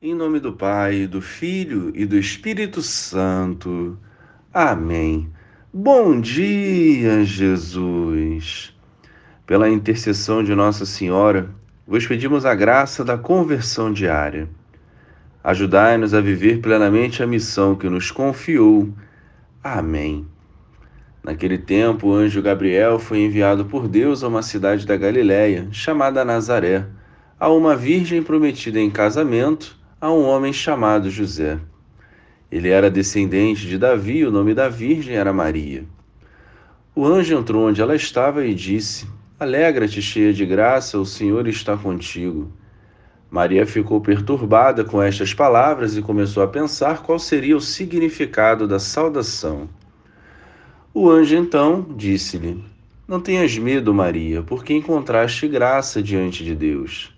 Em nome do Pai, do Filho e do Espírito Santo. Amém. Bom dia, Jesus. Pela intercessão de Nossa Senhora, vos pedimos a graça da conversão diária. Ajudai-nos a viver plenamente a missão que nos confiou. Amém. Naquele tempo, o anjo Gabriel foi enviado por Deus a uma cidade da Galiléia, chamada Nazaré, a uma virgem prometida em casamento a um homem chamado José. Ele era descendente de Davi, o nome da virgem era Maria. O anjo entrou onde ela estava e disse: Alegra-te, cheia de graça, o Senhor está contigo. Maria ficou perturbada com estas palavras e começou a pensar qual seria o significado da saudação. O anjo então disse-lhe: Não tenhas medo, Maria, porque encontraste graça diante de Deus.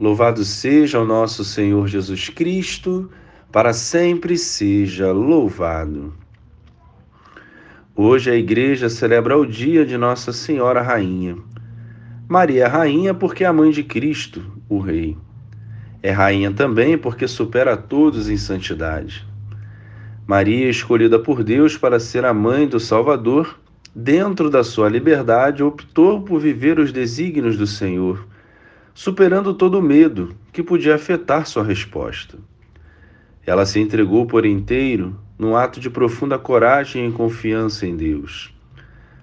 Louvado seja o nosso Senhor Jesus Cristo, para sempre seja louvado. Hoje a igreja celebra o dia de Nossa Senhora Rainha. Maria é rainha porque é a mãe de Cristo, o Rei. É rainha também porque supera a todos em santidade. Maria, escolhida por Deus para ser a mãe do Salvador, dentro da sua liberdade, optou por viver os desígnios do Senhor superando todo o medo que podia afetar sua resposta. Ela se entregou por inteiro num ato de profunda coragem e confiança em Deus.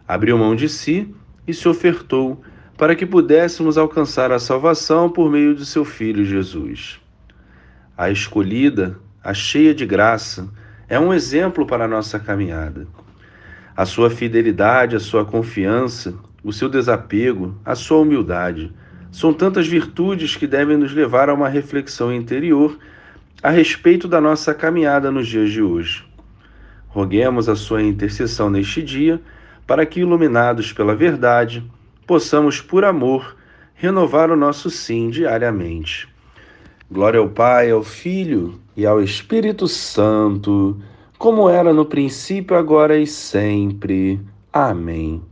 Abriu mão de si e se ofertou para que pudéssemos alcançar a salvação por meio de seu Filho Jesus. A escolhida, a cheia de graça, é um exemplo para a nossa caminhada. A sua fidelidade, a sua confiança, o seu desapego, a sua humildade são tantas virtudes que devem nos levar a uma reflexão interior a respeito da nossa caminhada nos dias de hoje. Roguemos a sua intercessão neste dia, para que, iluminados pela verdade, possamos, por amor, renovar o nosso sim diariamente. Glória ao Pai, ao Filho e ao Espírito Santo, como era no princípio, agora e sempre. Amém.